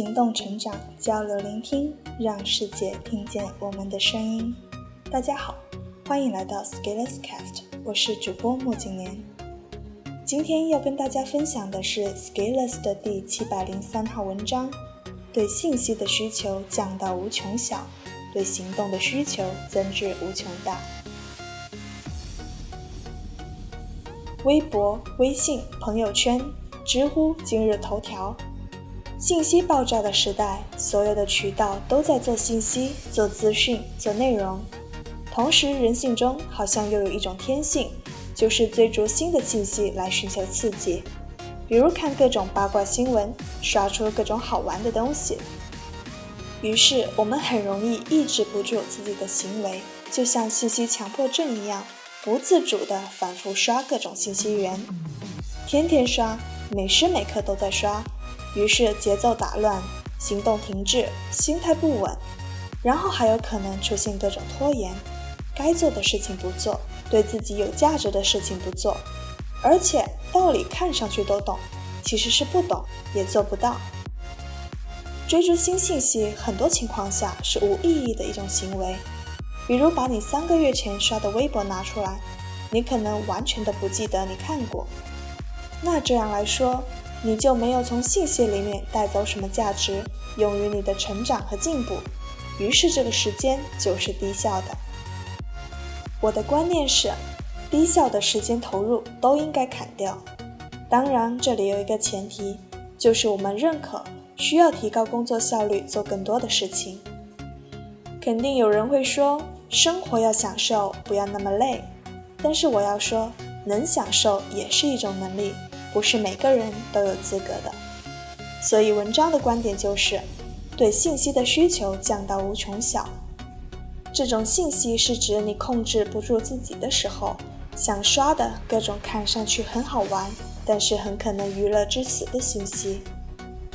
行动成长，交流聆听，让世界听见我们的声音。大家好，欢迎来到 Scaleless Cast，我是主播莫景年。今天要跟大家分享的是 Scaleless 的第七百零三号文章：对信息的需求降到无穷小，对行动的需求增至无穷大。微博、微信、朋友圈、知乎、今日头条。信息爆炸的时代，所有的渠道都在做信息、做资讯、做内容。同时，人性中好像又有一种天性，就是追逐新的信息来寻求刺激。比如看各种八卦新闻，刷出各种好玩的东西。于是，我们很容易抑制不住自己的行为，就像信息强迫症一样，不自主地反复刷各种信息源，天天刷，每时每刻都在刷。于是节奏打乱，行动停滞，心态不稳，然后还有可能出现各种拖延，该做的事情不做，对自己有价值的事情不做，而且道理看上去都懂，其实是不懂，也做不到。追逐新信息，很多情况下是无意义的一种行为，比如把你三个月前刷的微博拿出来，你可能完全的不记得你看过，那这样来说。你就没有从信息里面带走什么价值，用于你的成长和进步，于是这个时间就是低效的。我的观念是，低效的时间投入都应该砍掉。当然，这里有一个前提，就是我们认可需要提高工作效率，做更多的事情。肯定有人会说，生活要享受，不要那么累。但是我要说，能享受也是一种能力。不是每个人都有资格的，所以文章的观点就是，对信息的需求降到无穷小。这种信息是指你控制不住自己的时候，想刷的各种看上去很好玩，但是很可能娱乐至死的信息。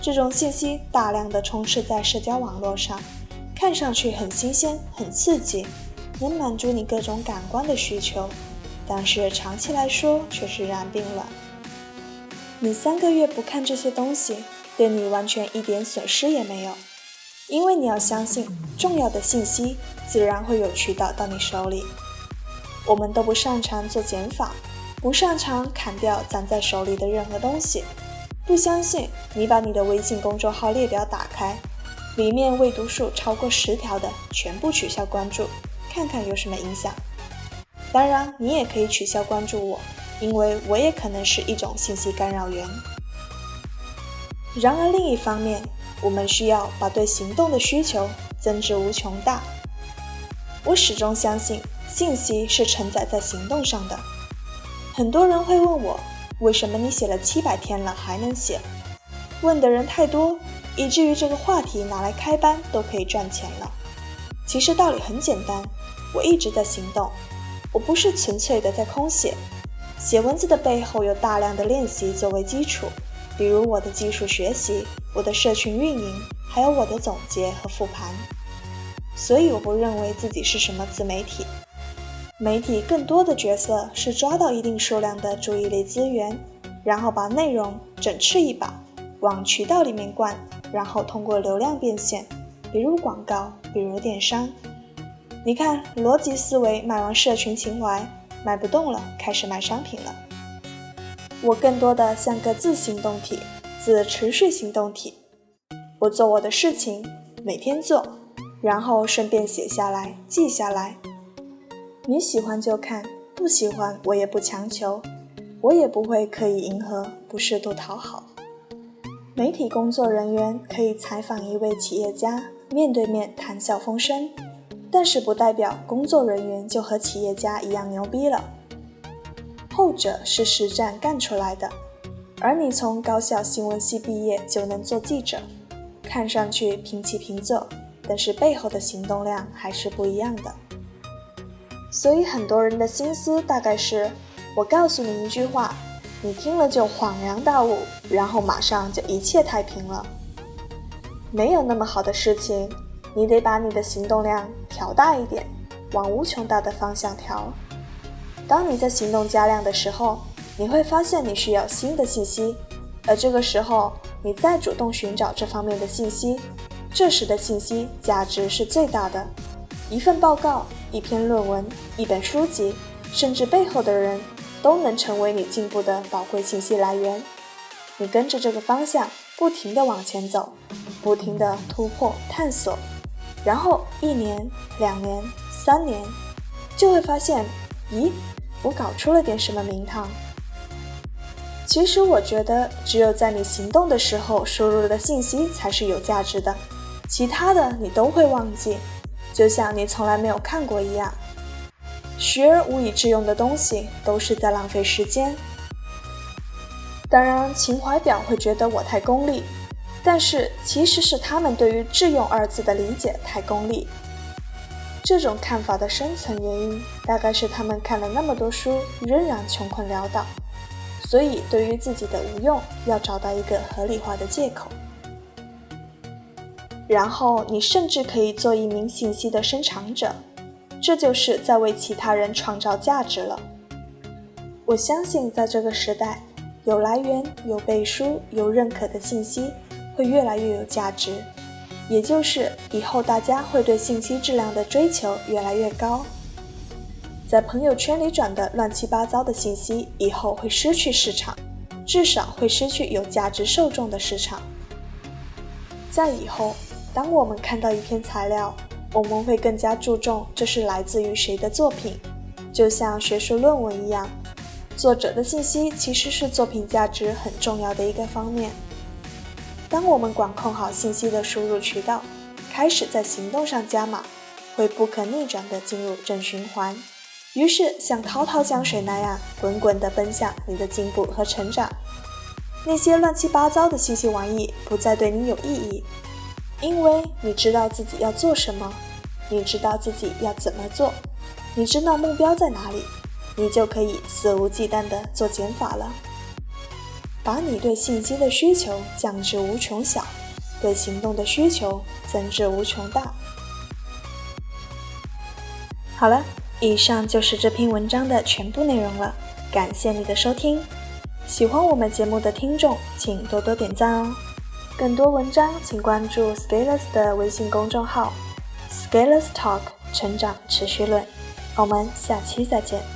这种信息大量的充斥在社交网络上，看上去很新鲜、很刺激，能满足你各种感官的需求，但是长期来说却是然并卵。你三个月不看这些东西，对你完全一点损失也没有，因为你要相信，重要的信息自然会有渠道到你手里。我们都不擅长做减法，不擅长砍掉攒在手里的任何东西。不相信，你把你的微信公众号列表打开，里面未读数超过十条的全部取消关注，看看有什么影响。当然，你也可以取消关注我。因为我也可能是一种信息干扰源。然而另一方面，我们需要把对行动的需求增至无穷大。我始终相信，信息是承载在行动上的。很多人会问我，为什么你写了七百天了还能写？问的人太多，以至于这个话题拿来开班都可以赚钱了。其实道理很简单，我一直在行动，我不是纯粹的在空写。写文字的背后有大量的练习作为基础，比如我的技术学习、我的社群运营，还有我的总结和复盘。所以我不认为自己是什么自媒体。媒体更多的角色是抓到一定数量的注意力资源，然后把内容整吃一把，往渠道里面灌，然后通过流量变现，比如广告，比如电商。你看，逻辑思维卖完社群情怀。卖不动了，开始卖商品了。我更多的像个自行动体，自持续行动体。我做我的事情，每天做，然后顺便写下来，记下来。你喜欢就看，不喜欢我也不强求，我也不会刻意迎合，不试图讨好。媒体工作人员可以采访一位企业家，面对面谈笑风生。但是不代表工作人员就和企业家一样牛逼了，后者是实战干出来的，而你从高校新闻系毕业就能做记者，看上去平起平坐，但是背后的行动量还是不一样的。所以很多人的心思大概是：我告诉你一句话，你听了就恍然大悟，然后马上就一切太平了。没有那么好的事情。你得把你的行动量调大一点，往无穷大的方向调。当你在行动加量的时候，你会发现你需要新的信息，而这个时候你再主动寻找这方面的信息，这时的信息价值是最大的。一份报告、一篇论文、一本书籍，甚至背后的人，都能成为你进步的宝贵信息来源。你跟着这个方向不停地往前走，不停地突破探索，然后一年、两年、三年，就会发现，咦，我搞出了点什么名堂。其实我觉得，只有在你行动的时候输入的信息才是有价值的，其他的你都会忘记。就像你从来没有看过一样，学而无以致用的东西都是在浪费时间。当然，情怀表会觉得我太功利，但是其实是他们对于“智用”二字的理解太功利。这种看法的深层原因，大概是他们看了那么多书，仍然穷困潦倒，所以对于自己的无用，要找到一个合理化的借口。然后你甚至可以做一名信息的生产者，这就是在为其他人创造价值了。我相信，在这个时代，有来源、有背书、有认可的信息会越来越有价值，也就是以后大家会对信息质量的追求越来越高。在朋友圈里转的乱七八糟的信息，以后会失去市场，至少会失去有价值受众的市场。在以后。当我们看到一篇材料，我们会更加注重这是来自于谁的作品，就像学术论文一样，作者的信息其实是作品价值很重要的一个方面。当我们管控好信息的输入渠道，开始在行动上加码，会不可逆转地进入正循环，于是像滔滔江水那样滚滚地奔向你的进步和成长。那些乱七八糟的信息玩意不再对你有意义。因为你知道自己要做什么，你知道自己要怎么做，你知道目标在哪里，你就可以肆无忌惮地做减法了。把你对信息的需求降至无穷小，对行动的需求增至无穷大。好了，以上就是这篇文章的全部内容了，感谢你的收听。喜欢我们节目的听众，请多多点赞哦。更多文章，请关注 Scalers 的微信公众号 “Scalers Talk 成长持续论”。我们下期再见。